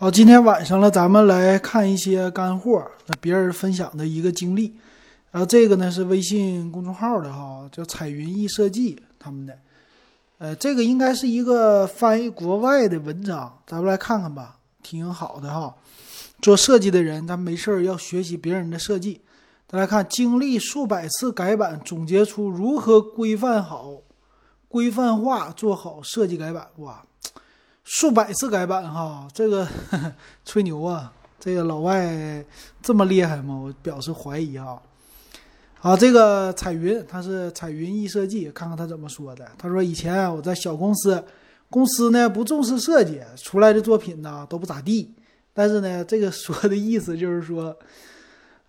好，今天晚上了，咱们来看一些干货，那别人分享的一个经历。然后这个呢是微信公众号的哈，叫彩云易设计他们的。呃，这个应该是一个翻译国外的文章，咱们来看看吧，挺好的哈。做设计的人，咱没事儿要学习别人的设计。大家看，经历数百次改版，总结出如何规范好、规范化做好设计改版。哇，数百次改版哈，这个 吹牛啊！这个老外这么厉害吗？我表示怀疑哈。好，这个彩云，他是彩云易设计，看看他怎么说的。他说：“以前我在小公司，公司呢不重视设计，出来的作品呢都不咋地。但是呢，这个说的意思就是说，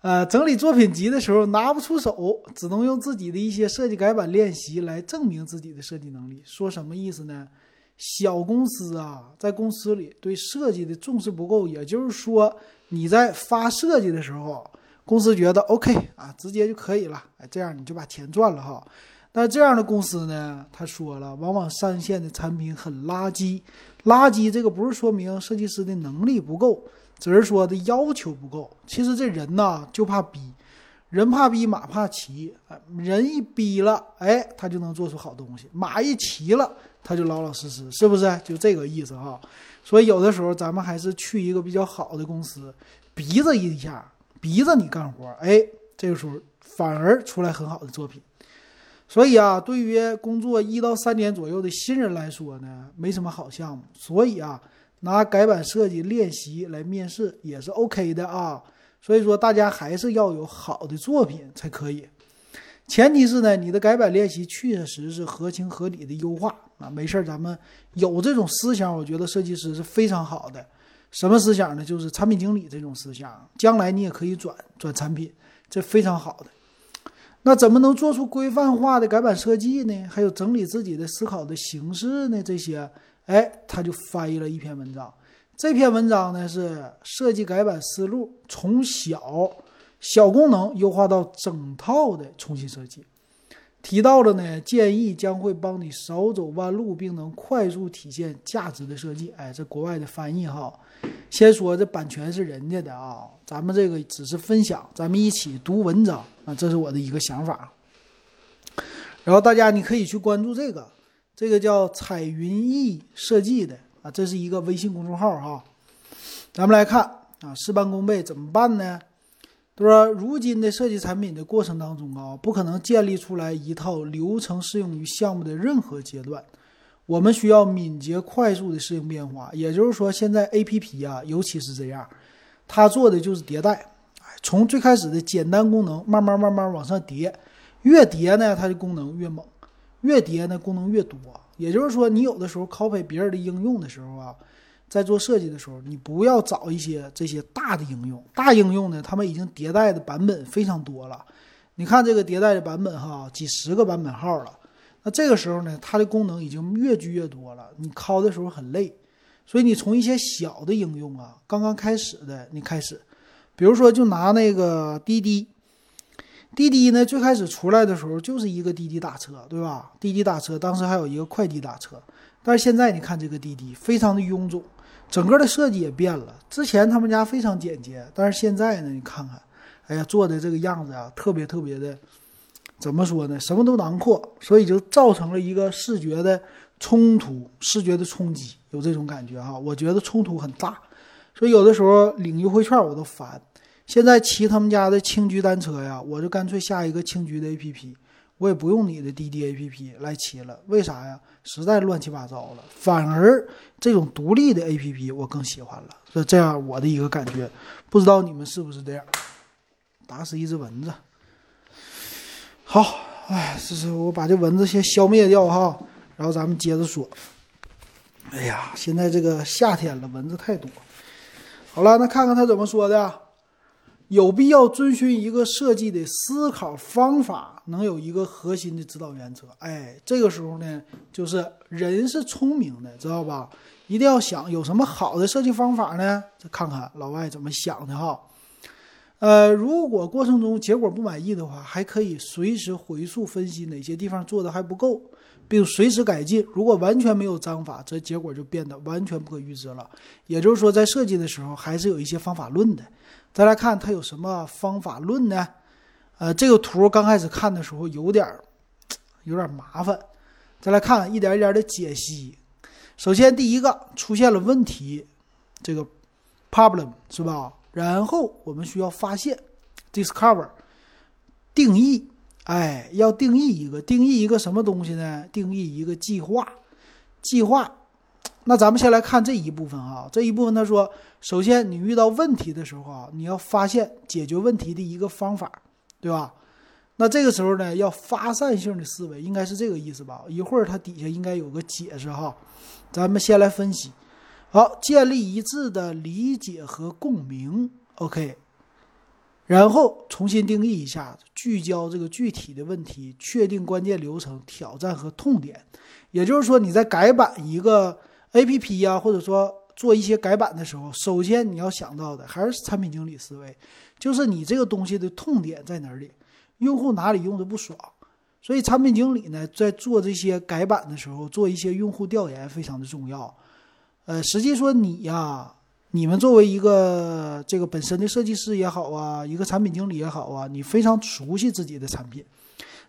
呃，整理作品集的时候拿不出手，只能用自己的一些设计改版练习来证明自己的设计能力。说什么意思呢？小公司啊，在公司里对设计的重视不够，也就是说，你在发设计的时候。”公司觉得 OK 啊，直接就可以了，哎，这样你就把钱赚了哈。那这样的公司呢，他说了，往往上线的产品很垃圾。垃圾这个不是说明设计师的能力不够，只是说的要求不够。其实这人呐就怕逼，人怕逼马怕骑，人一逼了，哎，他就能做出好东西；马一骑了，他就老老实实，是不是？就这个意思哈。所以有的时候咱们还是去一个比较好的公司，逼着一下。逼着你干活，哎，这个时候反而出来很好的作品。所以啊，对于工作一到三年左右的新人来说呢，没什么好项目。所以啊，拿改版设计练习来面试也是 OK 的啊。所以说，大家还是要有好的作品才可以。前提是呢，你的改版练习确实是合情合理的优化啊。没事儿，咱们有这种思想，我觉得设计师是非常好的。什么思想呢？就是产品经理这种思想，将来你也可以转转产品，这非常好的。那怎么能做出规范化的改版设计呢？还有整理自己的思考的形式呢？这些，哎，他就翻译了一篇文章。这篇文章呢是设计改版思路，从小小功能优化到整套的重新设计。提到了呢，建议将会帮你少走弯路，并能快速体现价值的设计。哎，这国外的翻译哈。先说这版权是人家的啊，咱们这个只是分享，咱们一起读文章啊，这是我的一个想法。然后大家你可以去关注这个，这个叫彩云易设计的啊，这是一个微信公众号哈。咱们来看啊，事半功倍怎么办呢？他说，如今的设计产品的过程当中啊，不可能建立出来一套流程适用于项目的任何阶段。我们需要敏捷快速的适应变化，也就是说，现在 A P P 啊，尤其是这样，它做的就是迭代，从最开始的简单功能，慢慢慢慢往上叠，越叠呢，它的功能越猛，越叠呢，功能越多。也就是说，你有的时候 copy 别人的应用的时候啊，在做设计的时候，你不要找一些这些大的应用，大应用呢，他们已经迭代的版本非常多了。你看这个迭代的版本哈，几十个版本号了。那这个时候呢，它的功能已经越聚越多了，你拷的时候很累，所以你从一些小的应用啊，刚刚开始的你开始，比如说就拿那个滴滴，滴滴呢最开始出来的时候就是一个滴滴打车，对吧？滴滴打车当时还有一个快滴打车，但是现在你看这个滴滴非常的臃肿，整个的设计也变了。之前他们家非常简洁，但是现在呢，你看看，哎呀，做的这个样子啊，特别特别的。怎么说呢？什么都囊括，所以就造成了一个视觉的冲突、视觉的冲击，有这种感觉哈。我觉得冲突很大，所以有的时候领优惠券我都烦。现在骑他们家的青桔单车呀，我就干脆下一个青桔的 APP，我也不用你的滴滴 APP 来骑了。为啥呀？实在乱七八糟了。反而这种独立的 APP 我更喜欢了。是这样我的一个感觉，不知道你们是不是这样？打死一只蚊子。好，哎，这是我把这蚊子先消灭掉哈，然后咱们接着说。哎呀，现在这个夏天了，蚊子太多。好了，那看看他怎么说的。有必要遵循一个设计的思考方法，能有一个核心的指导原则。哎，这个时候呢，就是人是聪明的，知道吧？一定要想有什么好的设计方法呢？再看看老外怎么想的哈。呃，如果过程中结果不满意的话，还可以随时回溯分析哪些地方做的还不够，并随时改进。如果完全没有章法，则结果就变得完全不可预知了。也就是说，在设计的时候还是有一些方法论的。再来看它有什么方法论呢？呃，这个图刚开始看的时候有点 有点麻烦。再来看一点一点的解析。首先，第一个出现了问题，这个 problem 是吧？然后我们需要发现，discover，定义，哎，要定义一个，定义一个什么东西呢？定义一个计划，计划。那咱们先来看这一部分啊，这一部分他说，首先你遇到问题的时候啊，你要发现解决问题的一个方法，对吧？那这个时候呢，要发散性的思维，应该是这个意思吧？一会儿它底下应该有个解释哈，咱们先来分析。好，建立一致的理解和共鸣，OK。然后重新定义一下，聚焦这个具体的问题，确定关键流程、挑战和痛点。也就是说，你在改版一个 APP 呀，或者说做一些改版的时候，首先你要想到的还是产品经理思维，就是你这个东西的痛点在哪里，用户哪里用的不爽。所以，产品经理呢，在做这些改版的时候，做一些用户调研非常的重要。呃，实际说你呀，你们作为一个这个本身的设计师也好啊，一个产品经理也好啊，你非常熟悉自己的产品，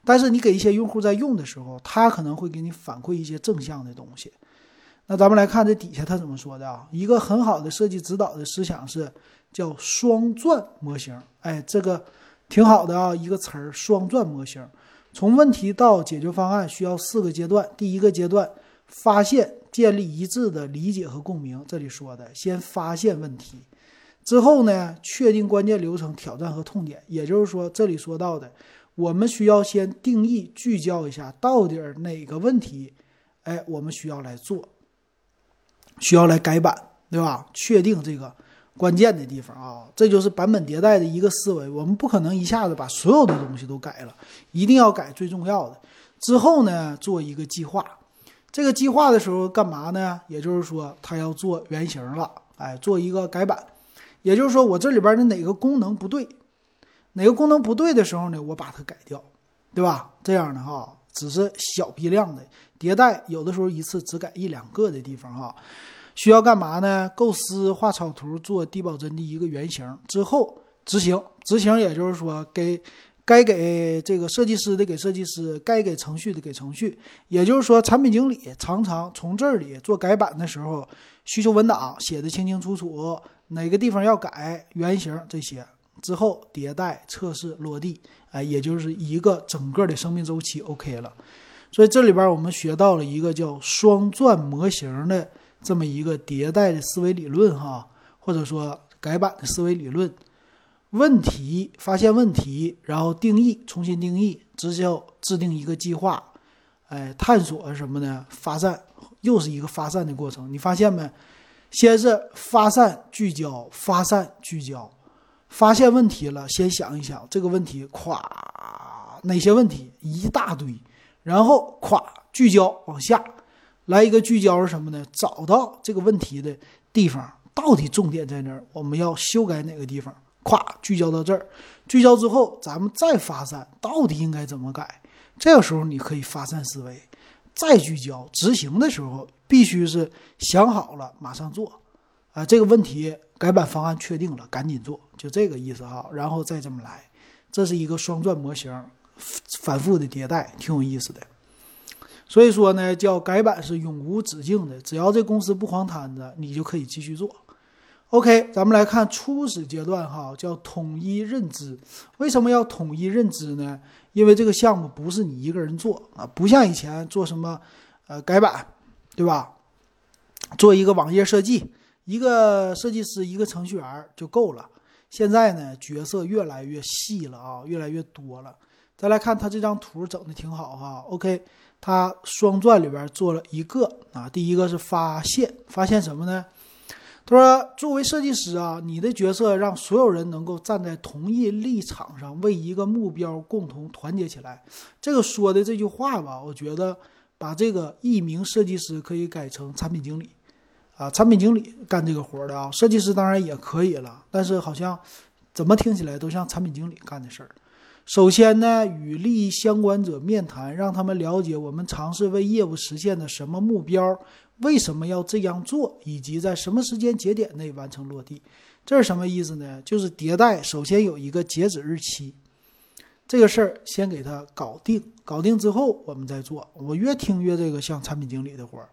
但是你给一些用户在用的时候，他可能会给你反馈一些正向的东西。那咱们来看这底下他怎么说的啊？一个很好的设计指导的思想是叫双钻模型，哎，这个挺好的啊，一个词儿双钻模型，从问题到解决方案需要四个阶段，第一个阶段发现。建立一致的理解和共鸣。这里说的，先发现问题，之后呢，确定关键流程、挑战和痛点。也就是说，这里说到的，我们需要先定义、聚焦一下，到底哪个问题，哎，我们需要来做，需要来改版，对吧？确定这个关键的地方啊，这就是版本迭代的一个思维。我们不可能一下子把所有的东西都改了，一定要改最重要的。之后呢，做一个计划。这个计划的时候干嘛呢？也就是说，他要做原型了，哎，做一个改版。也就是说，我这里边的哪个功能不对，哪个功能不对的时候呢，我把它改掉，对吧？这样的哈，只是小批量的迭代，有的时候一次只改一两个的地方哈。需要干嘛呢？构思、画草图、做低保真的一个原型之后执行，执行也就是说给。该给这个设计师的给设计师，该给程序的给程序。也就是说，产品经理常常从这里做改版的时候，需求文档写的清清楚楚，哪个地方要改，原型这些之后迭代、测试、落地，哎，也就是一个整个的生命周期 OK 了。所以这里边我们学到了一个叫双钻模型的这么一个迭代的思维理论哈，或者说改版的思维理论。问题发现问题，然后定义，重新定义，直接制定一个计划，哎，探索什么呢？发散，又是一个发散的过程。你发现没？先是发散聚焦，发散聚焦，发现问题了，先想一想这个问题，咵，哪些问题？一大堆，然后咵聚焦往下来一个聚焦是什么呢？找到这个问题的地方到底重点在哪儿？我们要修改哪个地方？咵，聚焦到这儿，聚焦之后，咱们再发散，到底应该怎么改？这个时候你可以发散思维，再聚焦执行的时候，必须是想好了马上做，啊，这个问题改版方案确定了，赶紧做，就这个意思哈。然后再这么来，这是一个双钻模型，反复的迭代，挺有意思的。所以说呢，叫改版是永无止境的，只要这公司不黄摊子，你就可以继续做。OK，咱们来看初始阶段哈，叫统一认知。为什么要统一认知呢？因为这个项目不是你一个人做啊，不像以前做什么呃改版，对吧？做一个网页设计，一个设计师一个程序员就够了。现在呢，角色越来越细了啊，越来越多了。再来看他这张图整的挺好哈。OK，他双钻里边做了一个啊，第一个是发现，发现什么呢？他说：“作为设计师啊，你的角色让所有人能够站在同一立场上，为一个目标共同团结起来。”这个说的这句话吧，我觉得把这个一名设计师可以改成产品经理，啊，产品经理干这个活的啊，设计师当然也可以了，但是好像怎么听起来都像产品经理干的事儿。首先呢，与利益相关者面谈，让他们了解我们尝试为业务实现的什么目标，为什么要这样做，以及在什么时间节点内完成落地。这是什么意思呢？就是迭代首先有一个截止日期，这个事儿先给他搞定，搞定之后我们再做。我越听越这个像产品经理的活儿。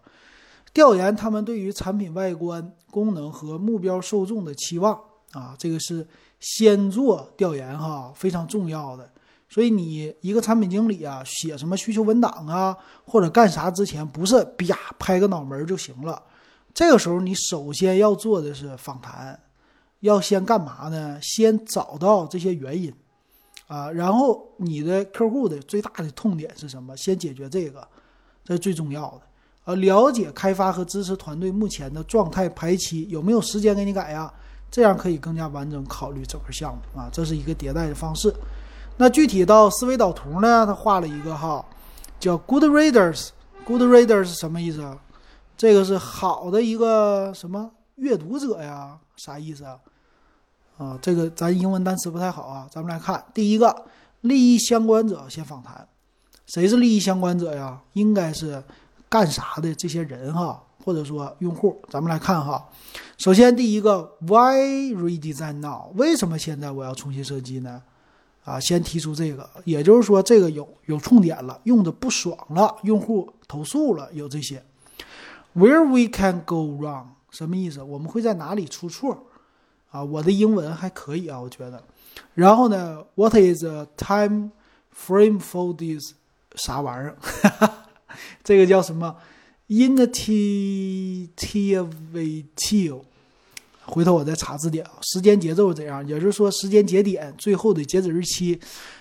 调研他们对于产品外观、功能和目标受众的期望啊，这个是先做调研哈，非常重要的。所以你一个产品经理啊，写什么需求文档啊，或者干啥之前，不是啪拍个脑门就行了。这个时候你首先要做的是访谈，要先干嘛呢？先找到这些原因啊，然后你的客户的最大的痛点是什么？先解决这个，这是最重要的。呃，了解开发和支持团队目前的状态排期有没有时间给你改呀？这样可以更加完整考虑整个项目啊，这是一个迭代的方式。那具体到思维导图呢？他画了一个哈，叫 Good Readers。Good Readers 是什么意思啊？这个是好的一个什么阅读者呀？啥意思啊？啊，这个咱英文单词不太好啊，咱们来看第一个利益相关者先访谈，谁是利益相关者呀？应该是。干啥的这些人哈，或者说用户，咱们来看哈。首先第一个，Why redesign now？为什么现在我要重新设计呢？啊，先提出这个，也就是说这个有有痛点了，用的不爽了，用户投诉了，有这些。Where we can go wrong？什么意思？我们会在哪里出错？啊，我的英文还可以啊，我觉得。然后呢，What is the time frame for this？啥玩意儿？这个叫什么？initiative，回头我再查字典啊。时间节奏是怎样？也就是说，时间节点最后的截止日期，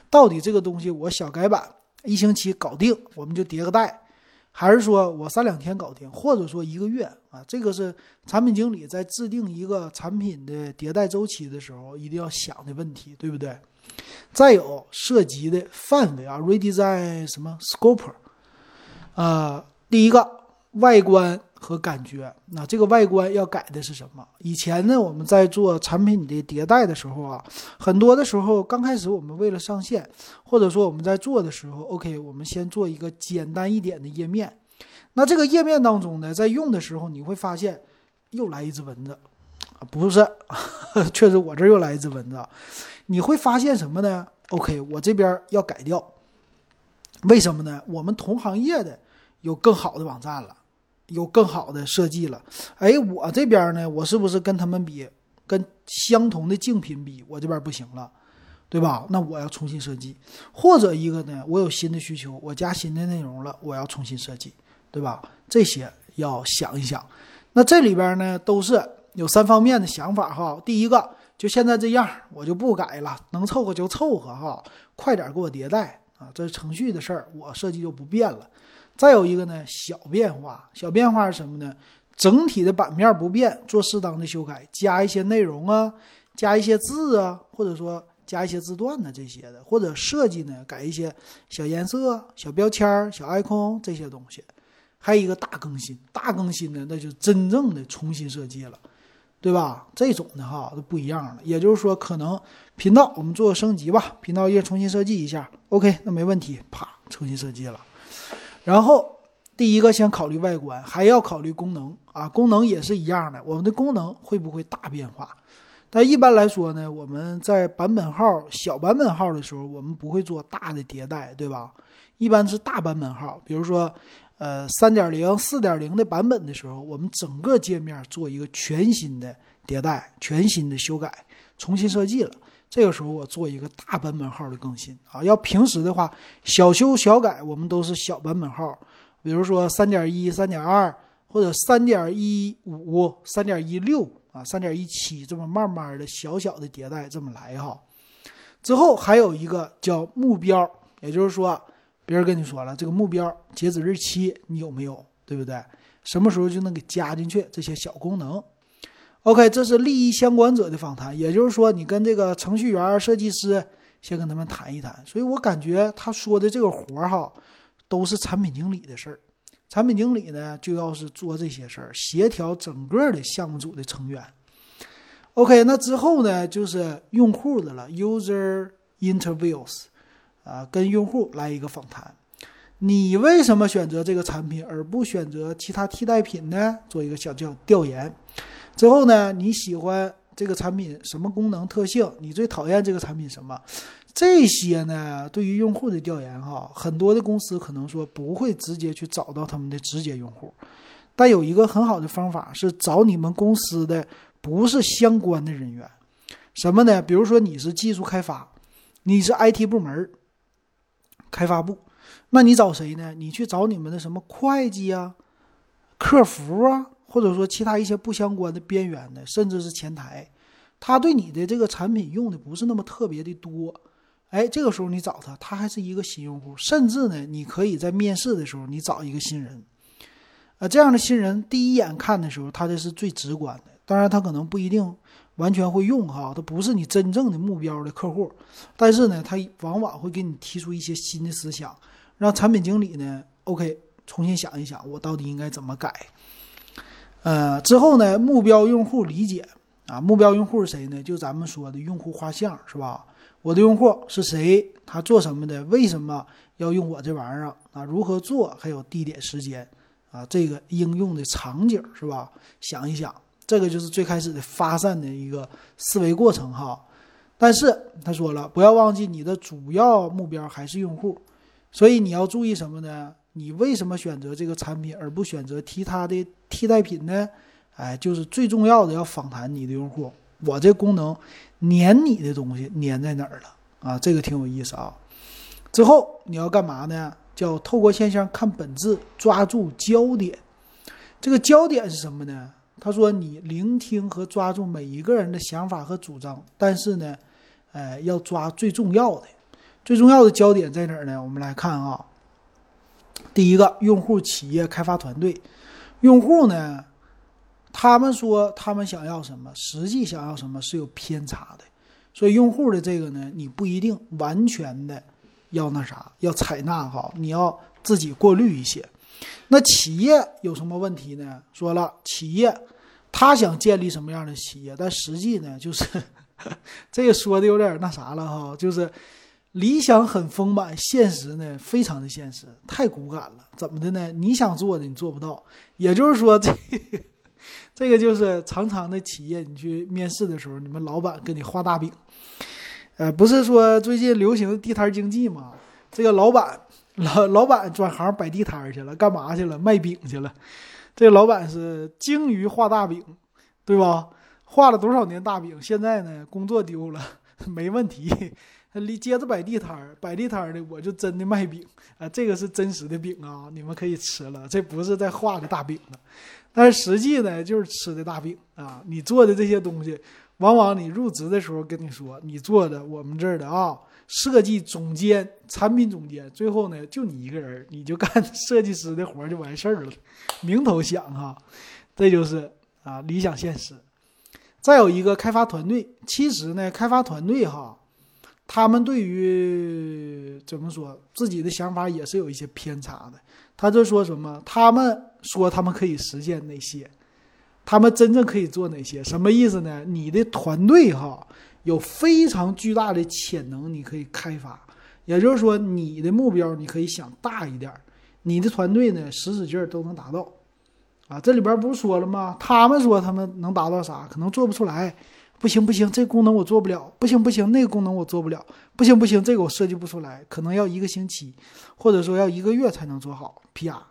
到底这个东西我小改版一星期搞定，我们就迭个代，还是说我三两天搞定，或者说一个月啊？这个是产品经理在制定一个产品的迭代周期的时候一定要想的问题，对不对？再有涉及的范围啊，redesign 什么 scope。呃，第一个外观和感觉，那这个外观要改的是什么？以前呢，我们在做产品的迭代的时候啊，很多的时候刚开始我们为了上线，或者说我们在做的时候，OK，我们先做一个简单一点的页面。那这个页面当中呢，在用的时候你会发现又来一只蚊子，啊不是，确实我这又来一只蚊子。你会发现什么呢？OK，我这边要改掉。为什么呢？我们同行业的有更好的网站了，有更好的设计了。哎，我这边呢，我是不是跟他们比，跟相同的竞品比，我这边不行了，对吧？那我要重新设计，或者一个呢，我有新的需求，我加新的内容了，我要重新设计，对吧？这些要想一想。那这里边呢，都是有三方面的想法哈。第一个，就现在这样，我就不改了，能凑合就凑合哈，快点给我迭代。啊，这是程序的事儿，我设计就不变了。再有一个呢，小变化，小变化是什么呢？整体的版面不变，做适当的修改，加一些内容啊，加一些字啊，或者说加一些字段呢这些的，或者设计呢改一些小颜色、小标签、小 icon 这些东西。还有一个大更新，大更新呢，那就真正的重新设计了。对吧？这种的哈都不一样了。也就是说，可能频道我们做个升级吧，频道页重新设计一下，OK，那没问题，啪，重新设计了。然后第一个先考虑外观，还要考虑功能啊，功能也是一样的。我们的功能会不会大变化？但一般来说呢，我们在版本号小版本号的时候，我们不会做大的迭代，对吧？一般是大版本号，比如说。呃，三点零、四点零的版本的时候，我们整个界面做一个全新的迭代、全新的修改、重新设计了。这个时候我做一个大版本号的更新啊。要平时的话，小修小改，我们都是小版本号，比如说三点一、三点二或者三点一五、三点一六啊、三点一七，这么慢慢的小小的迭代这么来哈。之后还有一个叫目标，也就是说。别人跟你说了，这个目标截止日期你有没有？对不对？什么时候就能给加进去这些小功能？OK，这是利益相关者的访谈，也就是说，你跟这个程序员、设计师先跟他们谈一谈。所以我感觉他说的这个活儿哈，都是产品经理的事儿。产品经理呢，就要是做这些事儿，协调整个的项目组的成员。OK，那之后呢，就是用户的了，user interviews。啊，跟用户来一个访谈。你为什么选择这个产品而不选择其他替代品呢？做一个小调调研。之后呢，你喜欢这个产品什么功能特性？你最讨厌这个产品什么？这些呢，对于用户的调研哈，很多的公司可能说不会直接去找到他们的直接用户，但有一个很好的方法是找你们公司的不是相关的人员，什么呢？比如说你是技术开发，你是 IT 部门开发部。那你找谁呢？你去找你们的什么会计啊、客服啊，或者说其他一些不相关的边缘的，甚至是前台，他对你的这个产品用的不是那么特别的多。哎，这个时候你找他，他还是一个新用户，甚至呢，你可以在面试的时候你找一个新人，啊，这样的新人第一眼看的时候，他这是最直观的。当然，他可能不一定完全会用哈，他不是你真正的目标的客户，但是呢，他往往会给你提出一些新的思想。让产品经理呢，OK，重新想一想，我到底应该怎么改？呃，之后呢，目标用户理解啊，目标用户是谁呢？就咱们说的用户画像是吧？我的用户是谁？他做什么的？为什么要用我这玩意儿啊？如何做？还有地点、时间啊？这个应用的场景是吧？想一想，这个就是最开始的发散的一个思维过程哈。但是他说了，不要忘记你的主要目标还是用户。所以你要注意什么呢？你为什么选择这个产品而不选择其他的替代品呢？哎，就是最重要的要访谈你的用户。我这功能粘你的东西粘在哪儿了啊？这个挺有意思啊。之后你要干嘛呢？叫透过现象看本质，抓住焦点。这个焦点是什么呢？他说你聆听和抓住每一个人的想法和主张，但是呢，哎，要抓最重要的。最重要的焦点在哪儿呢？我们来看啊，第一个，用户企业开发团队，用户呢，他们说他们想要什么，实际想要什么是有偏差的，所以用户的这个呢，你不一定完全的要那啥，要采纳哈，你要自己过滤一些。那企业有什么问题呢？说了，企业他想建立什么样的企业，但实际呢，就是 这个说的有点那啥了哈，就是。理想很丰满，现实呢非常的现实，太骨感了。怎么的呢？你想做的你做不到，也就是说，这这个就是常常的企业，你去面试的时候，你们老板给你画大饼。呃，不是说最近流行的地摊经济嘛？这个老板老老板转行摆地摊去了，干嘛去了？卖饼去了。这个老板是精于画大饼，对吧？画了多少年大饼，现在呢工作丢了，没问题。离接着摆地摊儿，摆地摊儿的我就真的卖饼啊，这个是真实的饼啊，你们可以吃了，这不是在画的大饼呢。但是实际呢，就是吃的大饼啊。你做的这些东西，往往你入职的时候跟你说，你做的我们这儿的啊，设计总监、产品总监，最后呢就你一个人，你就干 设计师的活就完事儿了，名头响哈。这就是啊理想现实。再有一个开发团队，其实呢，开发团队哈。他们对于怎么说自己的想法也是有一些偏差的。他就说什么？他们说他们可以实现哪些？他们真正可以做哪些？什么意思呢？你的团队哈有非常巨大的潜能，你可以开发。也就是说，你的目标你可以想大一点，你的团队呢使使劲儿都能达到。啊，这里边不是说了吗？他们说他们能达到啥？可能做不出来。不行不行，这功能我做不了。不行不行，那个功能我做不了。不行不行，这个我设计不出来，可能要一个星期，或者说要一个月才能做好。啪，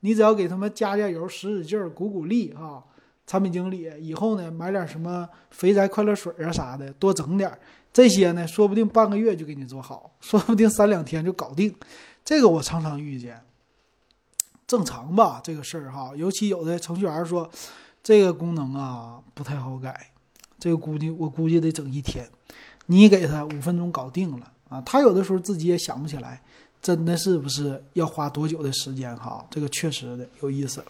你只要给他们加加油，使使劲，鼓鼓励啊！产品经理以后呢，买点什么肥宅快乐水啊啥的，多整点这些呢，说不定半个月就给你做好，说不定三两天就搞定。这个我常常遇见，正常吧？这个事儿哈，尤其有的程序员说，这个功能啊不太好改。这个估计我估计得整一天，你给他五分钟搞定了啊！他有的时候自己也想不起来，真的是不是要花多久的时间哈？这个确实的有意思。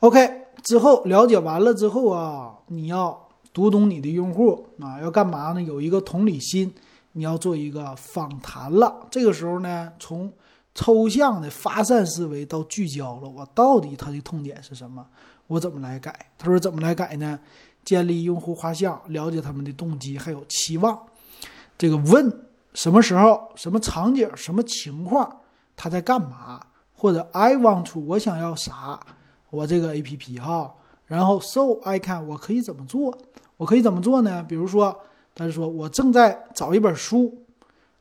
OK，之后了解完了之后啊，你要读懂你的用户啊，要干嘛呢？有一个同理心，你要做一个访谈了。这个时候呢，从抽象的发散思维到聚焦了，我到底他的痛点是什么？我怎么来改？他说怎么来改呢？建立用户画像，了解他们的动机还有期望。这个问什么时候、什么场景、什么情况，他在干嘛，或者 I want to 我想要啥，我这个 A P P 哈，然后 So I can 我可以怎么做？我可以怎么做呢？比如说，他说我正在找一本书，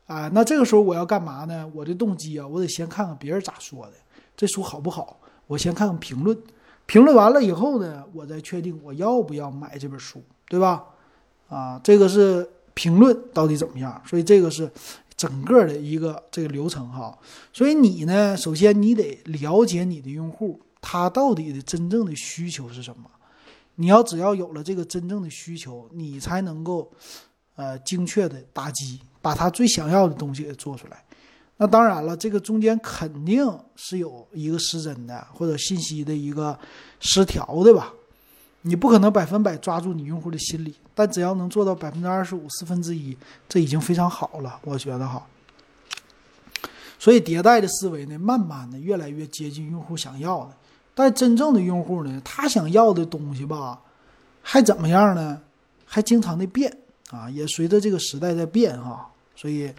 啊，那这个时候我要干嘛呢？我的动机啊，我得先看看别人咋说的，这书好不好？我先看看评论，评论完了以后呢，我再确定我要不要买这本书，对吧？啊，这个是评论到底怎么样？所以这个是整个的一个这个流程哈。所以你呢，首先你得了解你的用户，他到底的真正的需求是什么？你要只要有了这个真正的需求，你才能够呃精确的打击，把他最想要的东西给做出来。那当然了，这个中间肯定是有一个失真的，或者信息的一个失调的吧？你不可能百分百抓住你用户的心理，但只要能做到百分之二十五、四分之一，这已经非常好了，我觉得哈。所以迭代的思维呢，慢慢的越来越接近用户想要的，但真正的用户呢，他想要的东西吧，还怎么样呢？还经常的变啊，也随着这个时代在变哈，所以。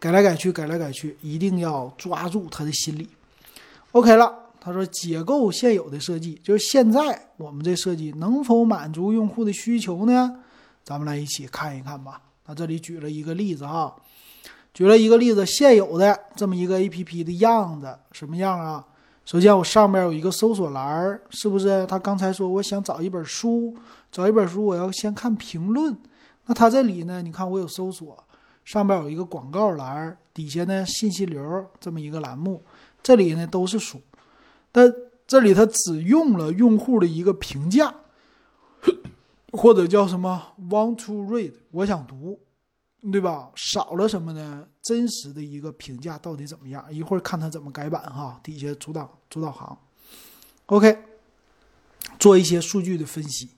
改来改去，改来改去，一定要抓住他的心理。OK 了，他说解构现有的设计，就是现在我们这设计能否满足用户的需求呢？咱们来一起看一看吧。那这里举了一个例子哈，举了一个例子，现有的这么一个 APP 的样子什么样啊？首先我上面有一个搜索栏，是不是？他刚才说我想找一本书，找一本书我要先看评论。那他这里呢？你看我有搜索。上边有一个广告栏，底下呢信息流这么一个栏目，这里呢都是书，但这里它只用了用户的一个评价，或者叫什么 “want to read”，我想读，对吧？少了什么呢？真实的一个评价到底怎么样？一会儿看它怎么改版哈。底下主导主导行，OK，做一些数据的分析，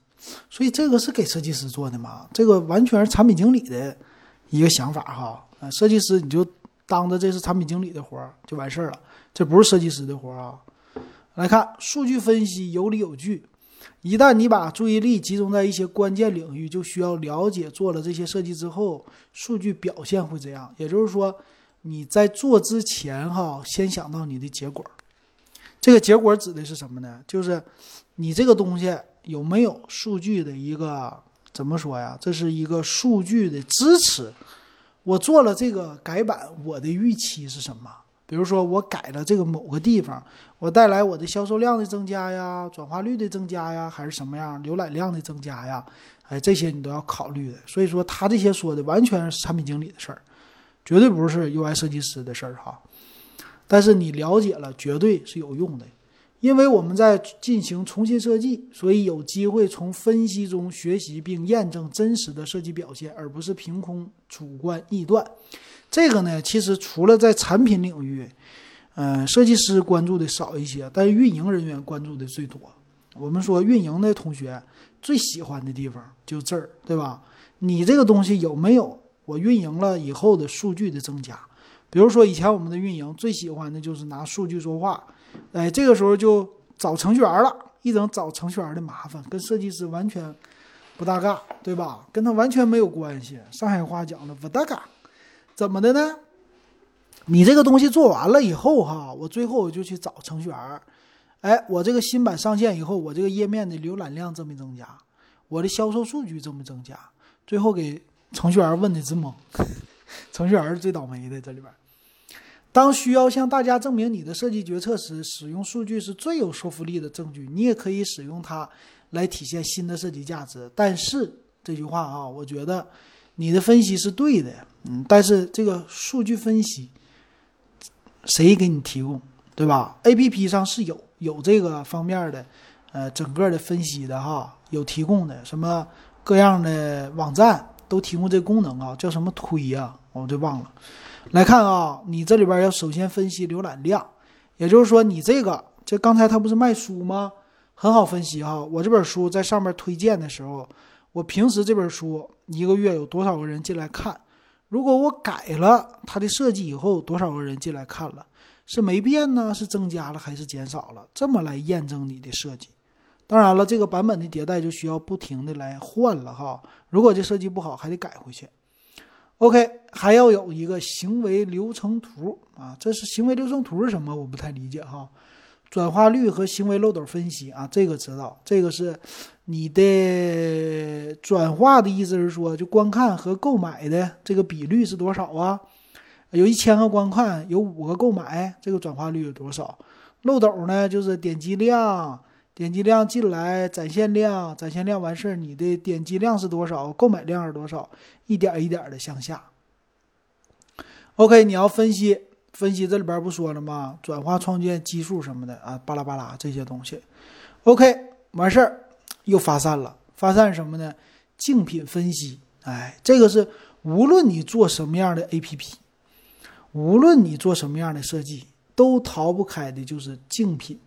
所以这个是给设计师做的嘛？这个完全是产品经理的。一个想法哈，呃，设计师你就当着这是产品经理的活儿就完事儿了，这不是设计师的活儿啊。来看数据分析有理有据，一旦你把注意力集中在一些关键领域，就需要了解做了这些设计之后，数据表现会怎样。也就是说，你在做之前哈，先想到你的结果。这个结果指的是什么呢？就是你这个东西有没有数据的一个。怎么说呀？这是一个数据的支持。我做了这个改版，我的预期是什么？比如说，我改了这个某个地方，我带来我的销售量的增加呀，转化率的增加呀，还是什么样？浏览量的增加呀？哎，这些你都要考虑的。所以说，他这些说的完全是产品经理的事儿，绝对不是 UI 设计师的事儿哈。但是你了解了，绝对是有用的。因为我们在进行重新设计，所以有机会从分析中学习并验证真实的设计表现，而不是凭空主观臆断。这个呢，其实除了在产品领域，嗯，设计师关注的少一些，但是运营人员关注的最多。我们说运营的同学最喜欢的地方就这儿，对吧？你这个东西有没有我运营了以后的数据的增加？比如说以前我们的运营最喜欢的就是拿数据说话。哎，这个时候就找程序员了，一整找程序员的麻烦，跟设计师完全不搭嘎，对吧？跟他完全没有关系。上海话讲的不搭嘎，怎么的呢？你这个东西做完了以后，哈，我最后我就去找程序员。哎，我这个新版上线以后，我这个页面的浏览量增没增加？我的销售数据增没增加？最后给程序员问的直懵，程序员是最倒霉的这里边。当需要向大家证明你的设计决策时，使用数据是最有说服力的证据。你也可以使用它来体现新的设计价值。但是这句话啊，我觉得你的分析是对的，嗯，但是这个数据分析谁给你提供，对吧？A P P 上是有有这个方面的，呃，整个的分析的哈，有提供的，什么各样的网站都提供这功能啊，叫什么推呀，我就忘了。来看啊，你这里边要首先分析浏览量，也就是说，你这个这刚才他不是卖书吗？很好分析哈。我这本书在上面推荐的时候，我平时这本书一个月有多少个人进来看？如果我改了它的设计以后，多少个人进来看了？是没变呢？是增加了还是减少了？这么来验证你的设计。当然了，这个版本的迭代就需要不停的来换了哈。如果这设计不好，还得改回去。OK，还要有一个行为流程图啊，这是行为流程图是什么？我不太理解哈。转化率和行为漏斗分析啊，这个知道，这个是你的转化的意思是说，就观看和购买的这个比率是多少啊？有一千个观看，有五个购买，这个转化率有多少？漏斗呢，就是点击量，点击量进来，展现量，展现量完事儿，你的点击量是多少？购买量是多少？一点一点的向下。OK，你要分析。分析这里边不说了吗？转化创建基数什么的啊，巴拉巴拉这些东西。OK，完事儿又发散了。发散什么呢？竞品分析。哎，这个是无论你做什么样的 APP，无论你做什么样的设计，都逃不开的就是竞品。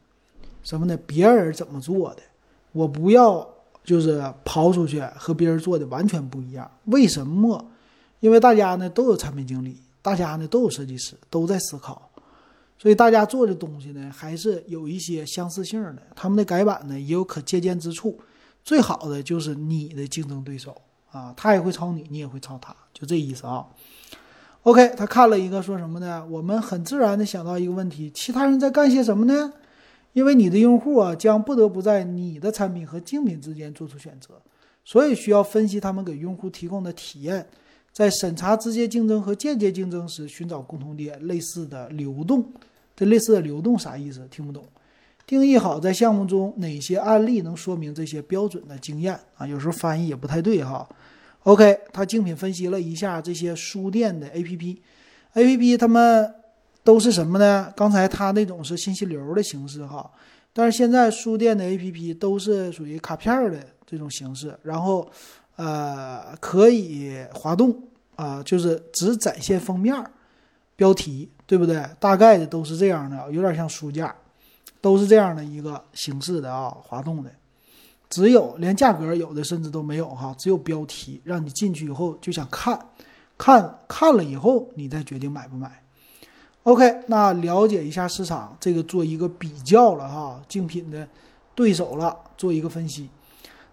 什么呢？别人怎么做的，我不要就是刨出去和别人做的完全不一样。为什么？因为大家呢都有产品经理。大家呢都有设计师，都在思考，所以大家做的东西呢还是有一些相似性的。他们的改版呢也有可借鉴之处。最好的就是你的竞争对手啊，他也会抄你，你也会抄他，就这意思啊。OK，他看了一个说什么呢？我们很自然的想到一个问题：其他人在干些什么呢？因为你的用户啊将不得不在你的产品和竞品之间做出选择，所以需要分析他们给用户提供的体验。在审查直接竞争和间接竞争时，寻找共同点，类似的流动。这类似的流动啥意思？听不懂。定义好在项目中哪些案例能说明这些标准的经验啊？有时候翻译也不太对哈。OK，他竞品分析了一下这些书店的 APP，APP 他们都是什么呢？刚才他那种是信息流的形式哈，但是现在书店的 APP 都是属于卡片的这种形式，然后。呃，可以滑动啊，就是只展现封面、标题，对不对？大概的都是这样的，有点像书架，都是这样的一个形式的啊，滑动的。只有连价格有的甚至都没有哈，只有标题，让你进去以后就想看，看看了以后你再决定买不买。OK，那了解一下市场，这个做一个比较了哈，竞品的对手了，做一个分析。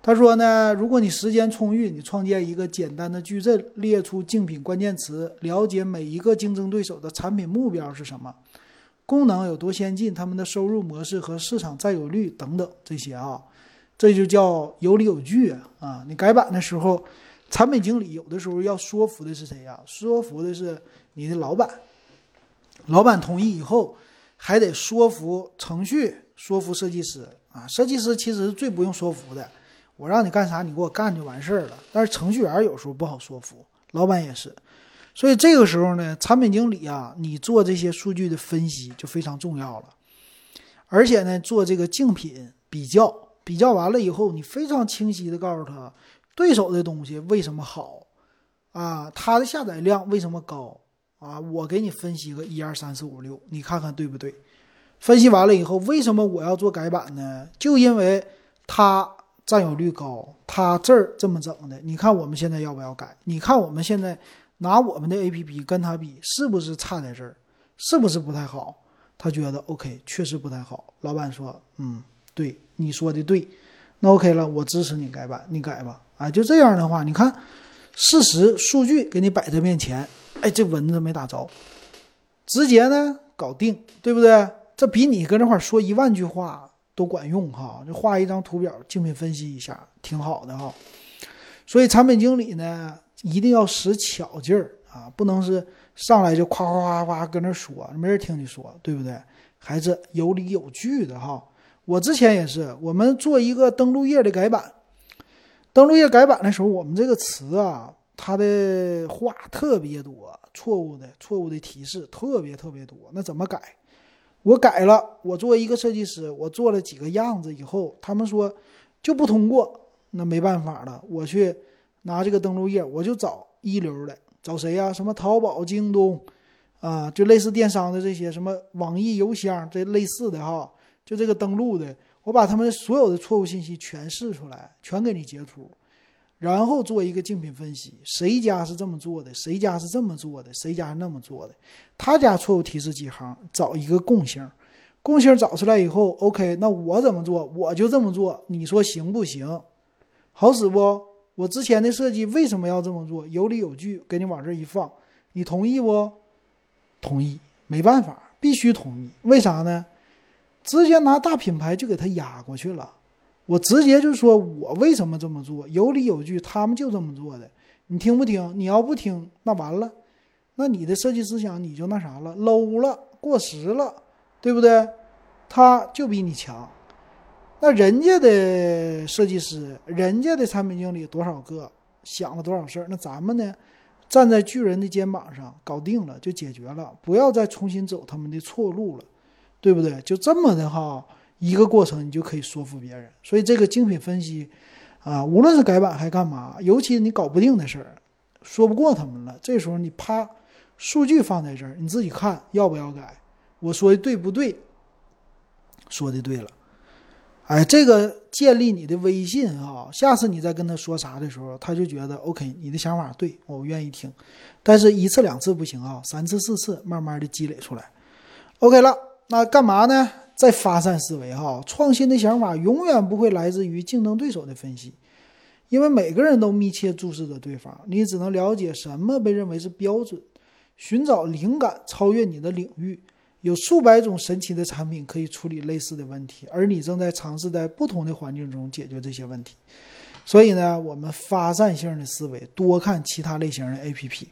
他说呢，如果你时间充裕，你创建一个简单的矩阵，列出竞品关键词，了解每一个竞争对手的产品目标是什么，功能有多先进，他们的收入模式和市场占有率等等这些啊，这就叫有理有据啊。你改版的时候，产品经理有的时候要说服的是谁呀？说服的是你的老板，老板同意以后，还得说服程序，说服设计师啊。设计师其实是最不用说服的。我让你干啥，你给我干就完事儿了。但是程序员有时候不好说服，老板也是。所以这个时候呢，产品经理啊，你做这些数据的分析就非常重要了。而且呢，做这个竞品比较，比较完了以后，你非常清晰的告诉他，对手的东西为什么好啊，他的下载量为什么高啊？我给你分析个一二三四五六，你看看对不对？分析完了以后，为什么我要做改版呢？就因为他。占有率高，他这儿这么整的，你看我们现在要不要改？你看我们现在拿我们的 A P P 跟他比，是不是差在这儿？是不是不太好？他觉得 O K，确实不太好。老板说，嗯，对，你说的对，那 O K 了，我支持你改版，你改吧。啊，就这样的话，你看事实数据给你摆在面前，哎，这蚊子没打着，直接呢搞定，对不对？这比你搁那块说一万句话。都管用哈，就画一张图表，竞品分析一下，挺好的哈。所以产品经理呢，一定要使巧劲儿啊，不能是上来就夸夸夸夸搁那说，没人听你说，对不对？还是有理有据的哈。我之前也是，我们做一个登录页的改版，登录页改版的时候，我们这个词啊，他的话特别多，错误的错误的提示特别特别多，那怎么改？我改了，我作为一个设计师，我做了几个样子以后，他们说就不通过，那没办法了，我去拿这个登录页，我就找一流的，找谁呀？什么淘宝、京东，啊，就类似电商的这些，什么网易邮箱这类似的哈，就这个登录的，我把他们所有的错误信息全试出来，全给你截图。然后做一个竞品分析，谁家是这么做的，谁家是这么做的，谁家那么做的，他家错误提示几行，找一个共性，共性找出来以后，OK，那我怎么做，我就这么做，你说行不行？好使不？我之前的设计为什么要这么做？有理有据，给你往这一放，你同意不？同意，没办法，必须同意。为啥呢？直接拿大品牌就给他压过去了。我直接就说我为什么这么做，有理有据，他们就这么做的。你听不听？你要不听，那完了，那你的设计思想你就那啥了，low 了，过时了，对不对？他就比你强。那人家的设计师，人家的产品经理多少个想了多少事儿？那咱们呢？站在巨人的肩膀上，搞定了就解决了，不要再重新走他们的错路了，对不对？就这么的哈，一个过程你就可以说服别人。所以这个精品分析啊，无论是改版还干嘛，尤其你搞不定的事儿，说不过他们了，这时候你啪，数据放在这儿，你自己看要不要改，我说的对不对？说的对了。哎，这个建立你的威信啊，下次你再跟他说啥的时候，他就觉得 OK，你的想法对我愿意听。但是一次两次不行啊，三次四次，慢慢的积累出来。OK 了，那干嘛呢？再发散思维哈，创新的想法永远不会来自于竞争对手的分析，因为每个人都密切注视着对方，你只能了解什么被认为是标准，寻找灵感，超越你的领域。有数百种神奇的产品可以处理类似的问题，而你正在尝试在不同的环境中解决这些问题。所以呢，我们发散性的思维，多看其他类型的 APP。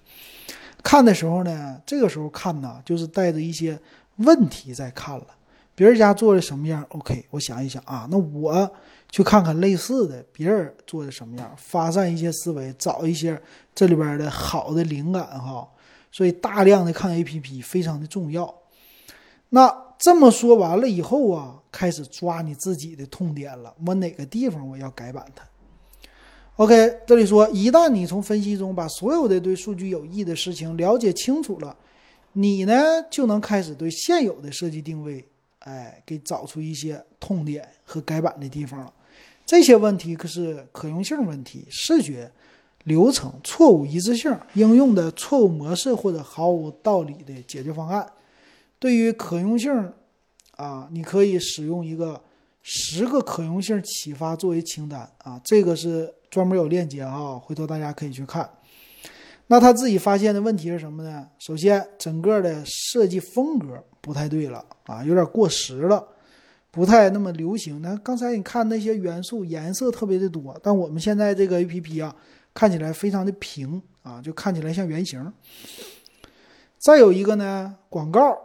看的时候呢，这个时候看呢，就是带着一些问题在看了。别人家做的什么样？OK，我想一想啊，那我去看看类似的，别人做的什么样，发散一些思维，找一些这里边的好的灵感哈。所以大量的看 APP 非常的重要。那这么说完了以后啊，开始抓你自己的痛点了。我哪个地方我要改版它？OK，这里说，一旦你从分析中把所有的对数据有益的事情了解清楚了，你呢就能开始对现有的设计定位，哎，给找出一些痛点和改版的地方了。这些问题可是可用性问题、视觉、流程、错误一致性、应用的错误模式或者毫无道理的解决方案。对于可用性，啊，你可以使用一个十个可用性启发作为清单啊，这个是专门有链接啊，回头大家可以去看。那他自己发现的问题是什么呢？首先，整个的设计风格不太对了啊，有点过时了，不太那么流行。那刚才你看那些元素颜色特别的多，但我们现在这个 A P P 啊，看起来非常的平啊，就看起来像圆形。再有一个呢，广告。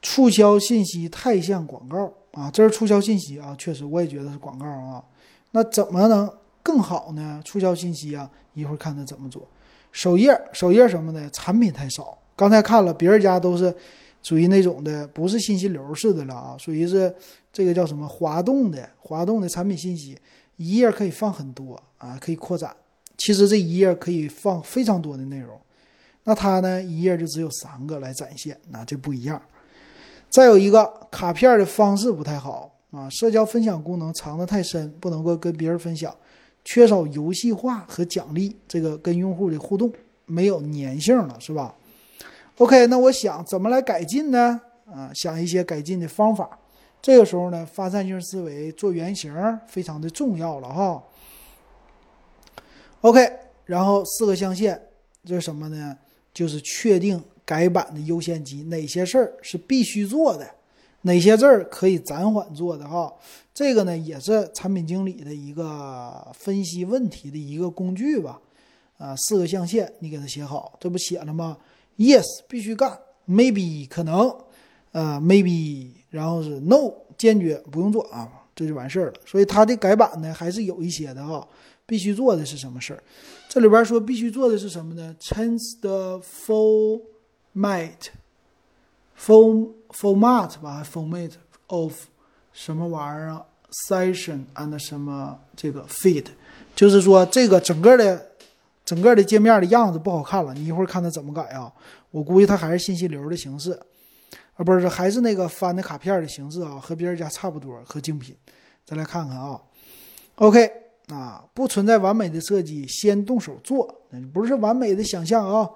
促销信息太像广告啊！这是促销信息啊，确实我也觉得是广告啊。那怎么能更好呢？促销信息啊，一会儿看他怎么做。首页，首页什么的，产品太少。刚才看了别人家都是属于那种的，不是信息流似的了啊，属于是这个叫什么滑动的，滑动的产品信息，一页可以放很多啊，可以扩展。其实这一页可以放非常多的内容，那它呢，一页就只有三个来展现，那这不一样。再有一个卡片的方式不太好啊，社交分享功能藏得太深，不能够跟别人分享，缺少游戏化和奖励，这个跟用户的互动没有粘性了，是吧？OK，那我想怎么来改进呢？啊，想一些改进的方法。这个时候呢，发散性思维做原型非常的重要了哈。OK，然后四个象限，这是什么呢？就是确定。改版的优先级，哪些事儿是必须做的，哪些事儿可以暂缓做的哈？这个呢也是产品经理的一个分析问题的一个工具吧。啊，四个象限你给他写好，这不写了吗？Yes 必须干，Maybe 可能，呃，Maybe 然后是 No 坚决不用做啊，这就完事儿了。所以它的改版呢还是有一些的哈。必须做的是什么事儿？这里边说必须做的是什么呢？Change the full Might form format 吧，format of 什么玩意儿啊？Session and 什么这个 feed，就是说这个整个的整个的界面的样子不好看了。你一会儿看它怎么改啊？我估计它还是信息流的形式啊，不是，还是那个翻的卡片的形式啊，和别人家差不多，和精品。再来看看啊，OK 啊，不存在完美的设计，先动手做，不是完美的想象啊。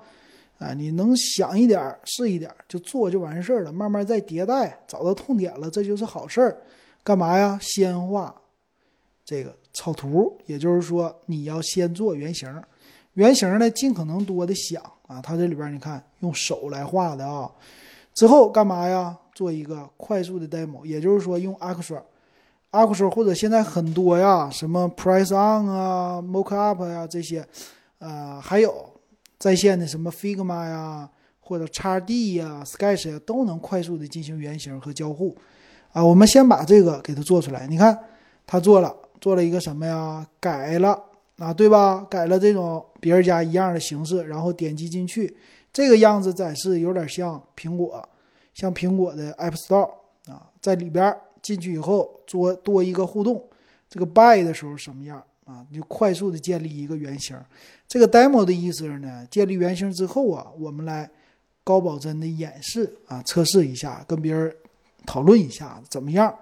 啊，你能想一点是一点，就做就完事儿了。慢慢再迭代，找到痛点了，这就是好事儿。干嘛呀？先画这个草图，也就是说你要先做原型，原型呢尽可能多的想啊，它这里边你看用手来画的啊，之后干嘛呀？做一个快速的 demo，也就是说用 Axure，Axure 或者现在很多呀，什么 Price On 啊、Mockup 呀这些，呃，还有在线的什么 Figma 呀，或者 XD 呀、Sketch 呀，都能快速的进行原型和交互。啊，我们先把这个给它做出来。你看，他做了，做了一个什么呀？改了啊，对吧？改了这种别人家一样的形式，然后点击进去，这个样子展示有点像苹果，像苹果的 App Store 啊，在里边进去以后做多一个互动，这个 Buy 的时候什么样啊？你就快速的建立一个原型。这个 Demo 的意思呢，建立原型之后啊，我们来高保真的演示啊，测试一下，跟别人。讨论一下怎么样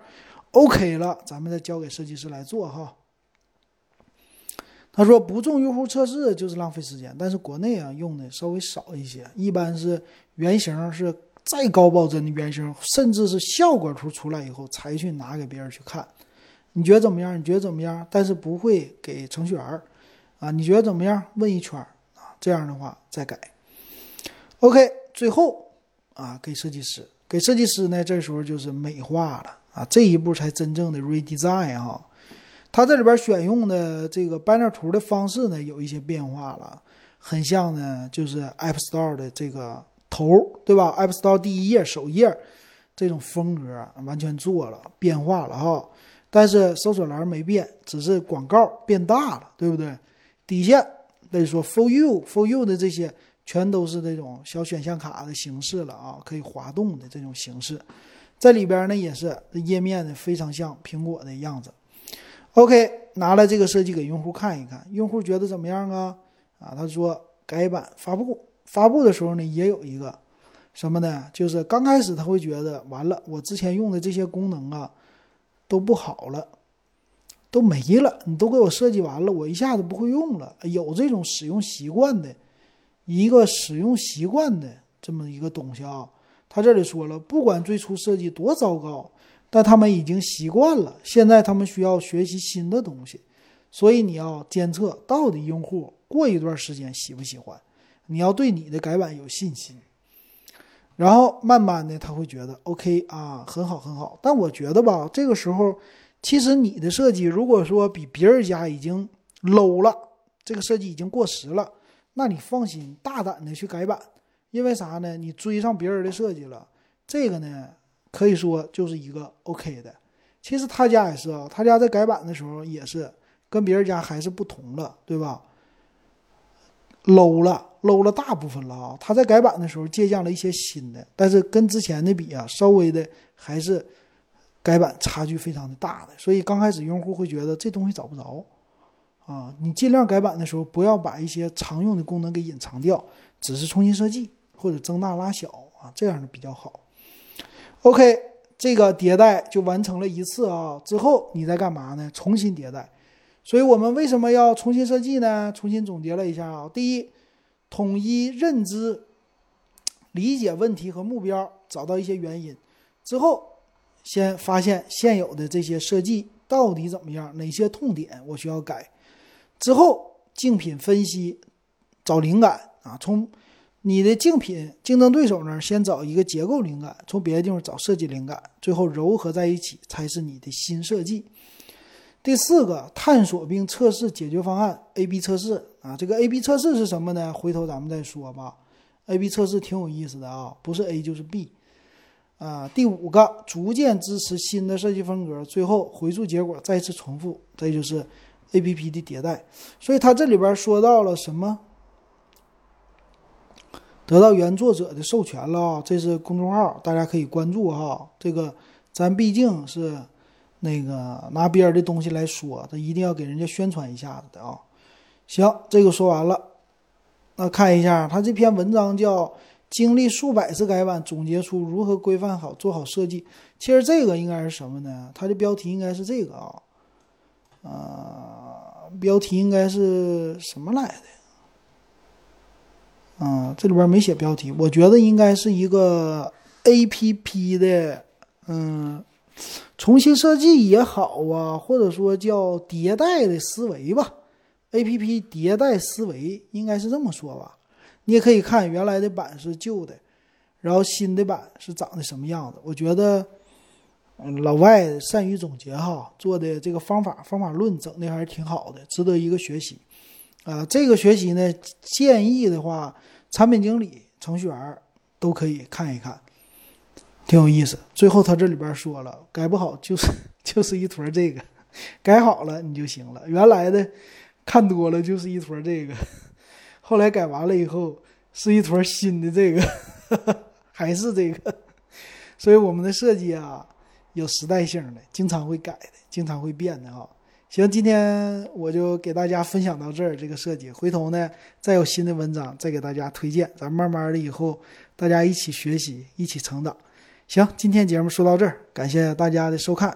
？OK 了，咱们再交给设计师来做哈。他说不重用户测试就是浪费时间，但是国内啊用的稍微少一些，一般是原型是再高保真的原型，甚至是效果图出来以后才去拿给别人去看。你觉得怎么样？你觉得怎么样？但是不会给程序员啊？你觉得怎么样？问一圈啊，这样的话再改。OK，最后啊给设计师。给设计师呢，这时候就是美化了啊，这一步才真正的 redesign 哈。它这里边选用的这个 banner 图的方式呢，有一些变化了，很像呢，就是 App Store 的这个头，对吧？App Store 第一页首页这种风格完全做了变化了哈。但是搜索栏没变，只是广告变大了，对不对？底下那说 For You For You 的这些。全都是这种小选项卡的形式了啊，可以滑动的这种形式，在里边呢也是页面呢非常像苹果的样子。OK，拿来这个设计给用户看一看，用户觉得怎么样啊？啊，他说改版发布，发布的时候呢也有一个什么呢？就是刚开始他会觉得完了，我之前用的这些功能啊都不好了，都没了，你都给我设计完了，我一下子不会用了，有这种使用习惯的。一个使用习惯的这么一个东西啊，他这里说了，不管最初设计多糟糕，但他们已经习惯了。现在他们需要学习新的东西，所以你要监测到底用户过一段时间喜不喜欢，你要对你的改版有信心。然后慢慢的他会觉得 OK 啊，很好很好。但我觉得吧，这个时候其实你的设计如果说比别人家已经 low 了，这个设计已经过时了。那你放心，大胆的去改版，因为啥呢？你追上别人的设计了，这个呢，可以说就是一个 OK 的。其实他家也是啊，他家在改版的时候也是跟别人家还是不同了，对吧？low 了，low 了大部分了啊。他在改版的时候借鉴了一些新的，但是跟之前的比啊，稍微的还是改版差距非常的大的。所以刚开始用户会觉得这东西找不着。啊，你尽量改版的时候，不要把一些常用的功能给隐藏掉，只是重新设计或者增大拉小啊，这样的比较好。OK，这个迭代就完成了一次啊，之后你再干嘛呢？重新迭代。所以我们为什么要重新设计呢？重新总结了一下啊，第一，统一认知，理解问题和目标，找到一些原因之后，先发现现有的这些设计到底怎么样，哪些痛点我需要改。之后竞品分析，找灵感啊，从你的竞品竞争对手那儿先找一个结构灵感，从别的地方找设计灵感，最后糅合在一起才是你的新设计。第四个，探索并测试解决方案，A/B 测试啊，这个 A/B 测试是什么呢？回头咱们再说吧。A/B 测试挺有意思的啊，不是 A 就是 B 啊。第五个，逐渐支持新的设计风格，最后回溯结果再次重复，这就是。A P P 的迭代，所以它这里边说到了什么？得到原作者的授权了啊，这是公众号，大家可以关注哈。这个咱毕竟是那个拿别人的东西来说，他一定要给人家宣传一下子的啊。行，这个说完了，那看一下他这篇文章叫《经历数百次改版，总结出如何规范好做好设计》。其实这个应该是什么呢？它的标题应该是这个啊。啊，标题应该是什么来的？啊，这里边没写标题，我觉得应该是一个 A P P 的，嗯，重新设计也好啊，或者说叫迭代的思维吧，A P P 迭代思维应该是这么说吧。你也可以看原来的版是旧的，然后新的版是长得什么样子。我觉得，嗯，老外善于总结哈，做的这个方法方法论整的还是挺好的，值得一个学习。啊，这个学习呢，建议的话，产品经理、程序员都可以看一看，挺有意思。最后他这里边说了，改不好就是 就是一坨这个，改好了你就行了。原来的看多了就是一坨这个。后来改完了以后，是一坨新的这个，还是这个，所以我们的设计啊，有时代性的，经常会改的，经常会变的哈。行，今天我就给大家分享到这儿，这个设计，回头呢再有新的文章再给大家推荐，咱慢慢的以后大家一起学习，一起成长。行，今天节目说到这儿，感谢大家的收看。